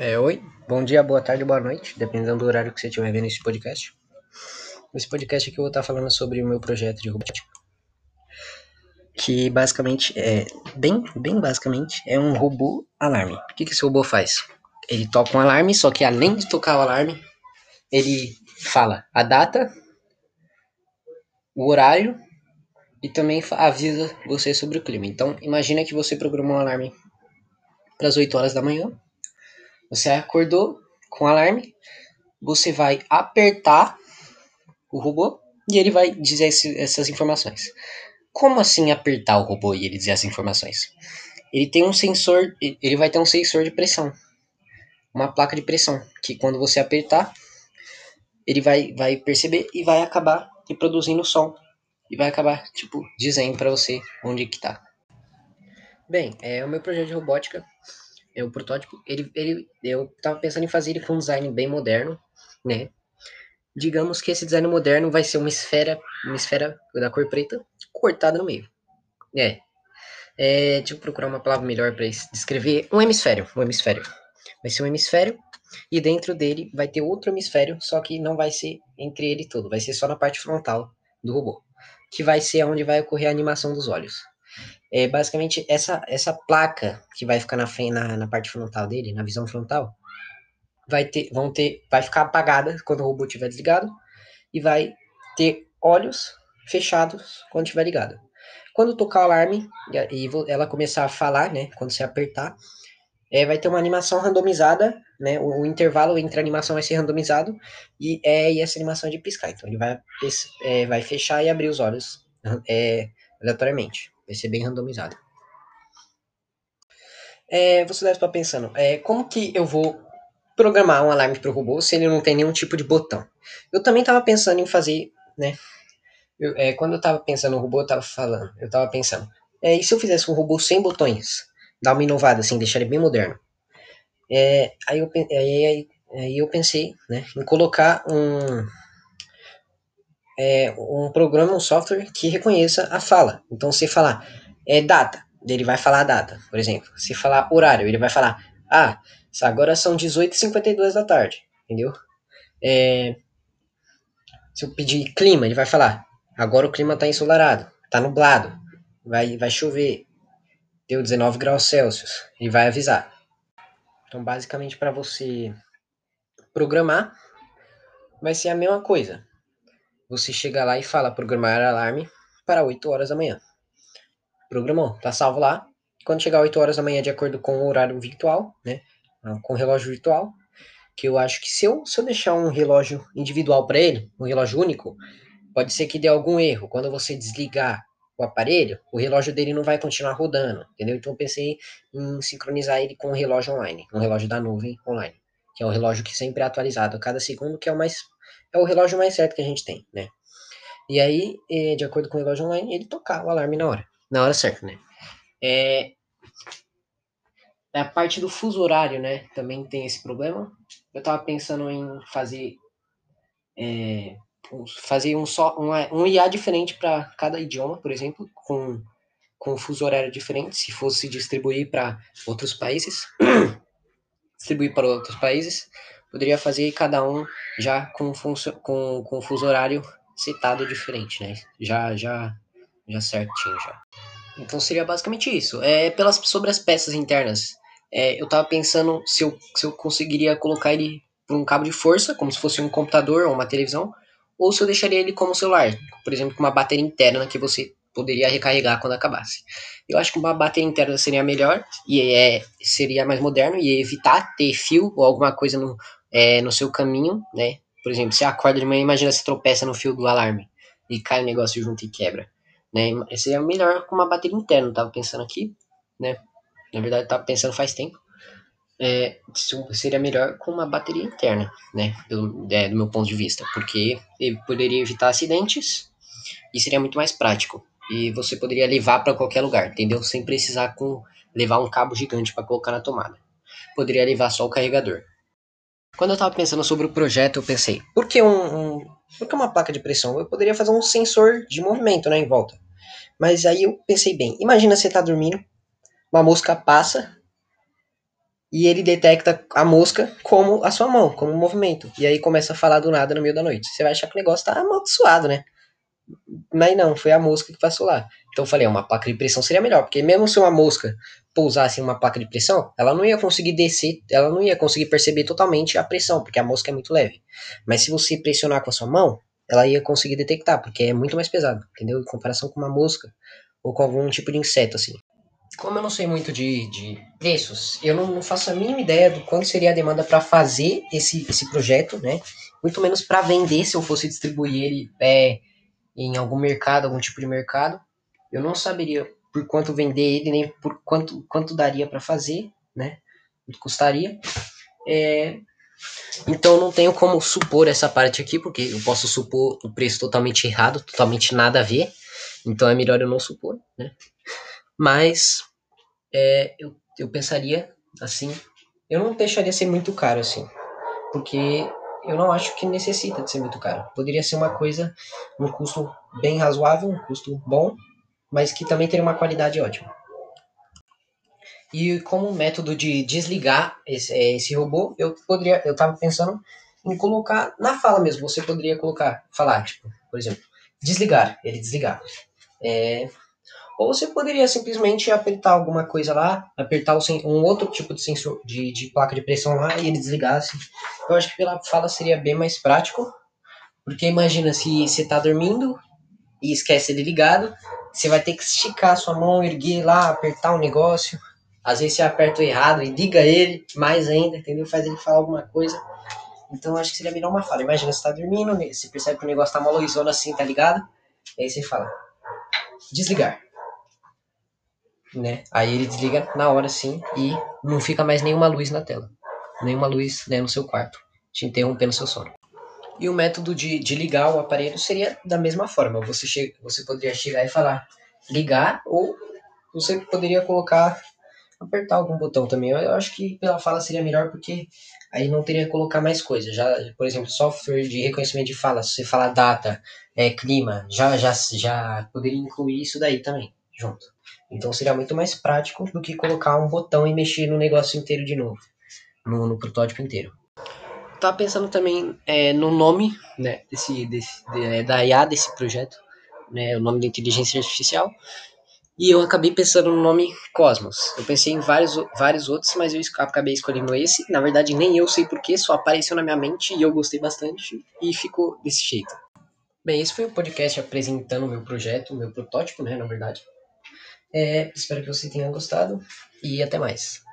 É, oi, bom dia, boa tarde, boa noite, dependendo do horário que você estiver vendo esse podcast. Esse podcast aqui eu vou estar falando sobre o meu projeto de robótica, que basicamente é, bem, bem basicamente, é um robô alarme. O que, que esse robô faz? Ele toca um alarme, só que além de tocar o alarme, ele fala a data, o horário e também avisa você sobre o clima. Então, imagina que você programou um alarme para as 8 horas da manhã você acordou com alarme, você vai apertar o robô e ele vai dizer esse, essas informações. Como assim apertar o robô e ele dizer essas informações? Ele tem um sensor, ele vai ter um sensor de pressão, uma placa de pressão, que quando você apertar, ele vai, vai perceber e vai acabar reproduzindo o som e vai acabar tipo dizendo para você onde que tá. Bem, é o meu projeto de robótica é o protótipo, ele, ele, eu tava pensando em fazer ele com um design bem moderno, né? Digamos que esse design moderno vai ser uma esfera, uma esfera da cor preta cortada no meio. É. é deixa eu procurar uma palavra melhor para descrever. Um hemisfério, um hemisfério. Vai ser um hemisfério e dentro dele vai ter outro hemisfério, só que não vai ser entre ele todo, vai ser só na parte frontal do robô, que vai ser onde vai ocorrer a animação dos olhos é basicamente essa, essa placa que vai ficar na, na, na parte frontal dele, na visão frontal, vai ter, vão ter, vai ficar apagada quando o robô estiver desligado e vai ter olhos fechados quando estiver ligado. Quando tocar o alarme e ela começar a falar, né, quando você apertar, é, vai ter uma animação randomizada, né, o, o, intervalo entre a animação vai ser randomizado e, é, e essa animação é de piscar. Então ele vai, é, vai fechar e abrir os olhos é, aleatoriamente. Vai ser bem randomizado. É, você deve estar pensando, é, como que eu vou programar um alarme para o robô se ele não tem nenhum tipo de botão? Eu também estava pensando em fazer, né? Eu, é, quando eu estava pensando no robô, eu estava falando, eu estava pensando, é, e se eu fizesse um robô sem botões? Dar uma inovada assim, deixar ele bem moderno. É, aí, eu, aí, aí eu pensei né, em colocar um, é, um programa, um software que reconheça a fala. Então, se falar é data, ele vai falar data, por exemplo. Se falar horário, ele vai falar, ah, agora são 18h52 da tarde, entendeu? É, se eu pedir clima, ele vai falar, agora o clima está ensolarado, está nublado, vai, vai chover, deu 19 graus Celsius, ele vai avisar. Então, basicamente, para você programar, vai ser a mesma coisa você chega lá e fala programar alarme para 8 horas da manhã. Programou, tá salvo lá. Quando chegar 8 horas da manhã, de acordo com o horário virtual, né? Ah, com o relógio virtual, que eu acho que se eu, se eu deixar um relógio individual para ele, um relógio único, pode ser que dê algum erro. Quando você desligar o aparelho, o relógio dele não vai continuar rodando, entendeu? Então eu pensei em sincronizar ele com o relógio online, um relógio da nuvem online, que é o relógio que sempre é atualizado a cada segundo, que é o mais é o relógio mais certo que a gente tem, né? E aí, eh, de acordo com o relógio online, ele tocar o alarme na hora, na hora certa, né? É, a parte do fuso horário, né? Também tem esse problema. Eu tava pensando em fazer é, fazer um só um, um IA diferente para cada idioma, por exemplo, com com fuso horário diferente, se fosse distribuir para outros países, distribuir para outros países, poderia fazer cada um já com, com, com fuso horário citado diferente, né? Já, já, já certinho já. Então seria basicamente isso. É pelas sobre as peças internas. É, eu tava pensando se eu, se eu conseguiria colocar ele por um cabo de força, como se fosse um computador ou uma televisão, ou se eu deixaria ele como celular, por exemplo, com uma bateria interna que você poderia recarregar quando acabasse. Eu acho que uma bateria interna seria melhor e é, seria mais moderno e evitar ter fio ou alguma coisa no, é, no seu caminho, né? Por exemplo, você acorda de manhã, imagina se tropeça no fio do alarme e cai o negócio junto e quebra, né? Seria melhor com uma bateria interna, tava pensando aqui, né? Na verdade, tava pensando faz tempo. É, seria melhor com uma bateria interna, né? Do, é, do meu ponto de vista, porque ele poderia evitar acidentes e seria muito mais prático. E você poderia levar para qualquer lugar, entendeu? Sem precisar com levar um cabo gigante para colocar na tomada. Poderia levar só o carregador. Quando eu estava pensando sobre o projeto, eu pensei, por que, um, um, por que uma placa de pressão? Eu poderia fazer um sensor de movimento né, em volta. Mas aí eu pensei bem, imagina você tá dormindo, uma mosca passa e ele detecta a mosca como a sua mão, como um movimento. E aí começa a falar do nada no meio da noite. Você vai achar que o negócio tá amaldiçoado, né? Mas não, foi a mosca que passou lá. Então eu falei, uma placa de pressão seria melhor, porque mesmo se uma mosca pousasse em uma placa de pressão, ela não ia conseguir descer, ela não ia conseguir perceber totalmente a pressão, porque a mosca é muito leve. Mas se você pressionar com a sua mão, ela ia conseguir detectar, porque é muito mais pesado, entendeu? Em comparação com uma mosca ou com algum tipo de inseto, assim. Como eu não sei muito de, de preços, eu não, faço a mínima ideia do quanto seria a demanda para fazer esse, esse projeto, né? Muito menos para vender se eu fosse distribuir ele é, em algum mercado, algum tipo de mercado. Eu não saberia por quanto vender ele, nem por quanto, quanto daria para fazer, né? Quanto custaria. É, então não tenho como supor essa parte aqui, porque eu posso supor o preço totalmente errado, totalmente nada a ver. Então é melhor eu não supor, né? Mas é, eu, eu pensaria assim, eu não deixaria ser muito caro assim, porque eu não acho que necessita de ser muito caro. Poderia ser uma coisa, um custo bem razoável, um custo bom, mas que também teria uma qualidade ótima. E como método de desligar esse, é, esse robô, eu poderia, eu estava pensando em colocar na fala mesmo. Você poderia colocar, falar, tipo, por exemplo, desligar, ele desligar. É, ou você poderia simplesmente apertar alguma coisa lá, apertar um outro tipo de sensor de, de placa de pressão lá e ele desligasse. Eu acho que pela fala seria bem mais prático. Porque imagina se você tá dormindo e esquece ele ligado, você vai ter que esticar sua mão, erguer lá, apertar um negócio. Às vezes você aperta errado e liga ele mais ainda, entendeu? Faz ele falar alguma coisa. Então acho que seria melhor uma fala. Imagina, você tá dormindo, você percebe que o negócio tá uma luzona assim, tá ligado? E aí você fala, desligar né? Aí ele desliga na hora sim e não fica mais nenhuma luz na tela, nenhuma luz né, no seu quarto, te interrompendo seu sono. E o método de, de ligar o aparelho seria da mesma forma. Você, você poderia chegar e falar ligar, ou você poderia colocar, apertar algum botão também. Eu, eu acho que pela fala seria melhor porque aí não teria que colocar mais coisa. Já, por exemplo, software de reconhecimento de fala, se você falar data, é, clima, já, já, já poderia incluir isso daí também, junto. Então seria muito mais prático do que colocar um botão e mexer no negócio inteiro de novo, no, no protótipo inteiro. Tava pensando também é, no nome né, desse, desse, de, é, da IA desse projeto, né, o nome da inteligência artificial, e eu acabei pensando no nome Cosmos. Eu pensei em vários, vários outros, mas eu acabei escolhendo esse. Na verdade, nem eu sei porquê, só apareceu na minha mente e eu gostei bastante e ficou desse jeito. Bem, esse foi o podcast apresentando o meu projeto, o meu protótipo, né, na verdade. É, espero que você tenha gostado e até mais.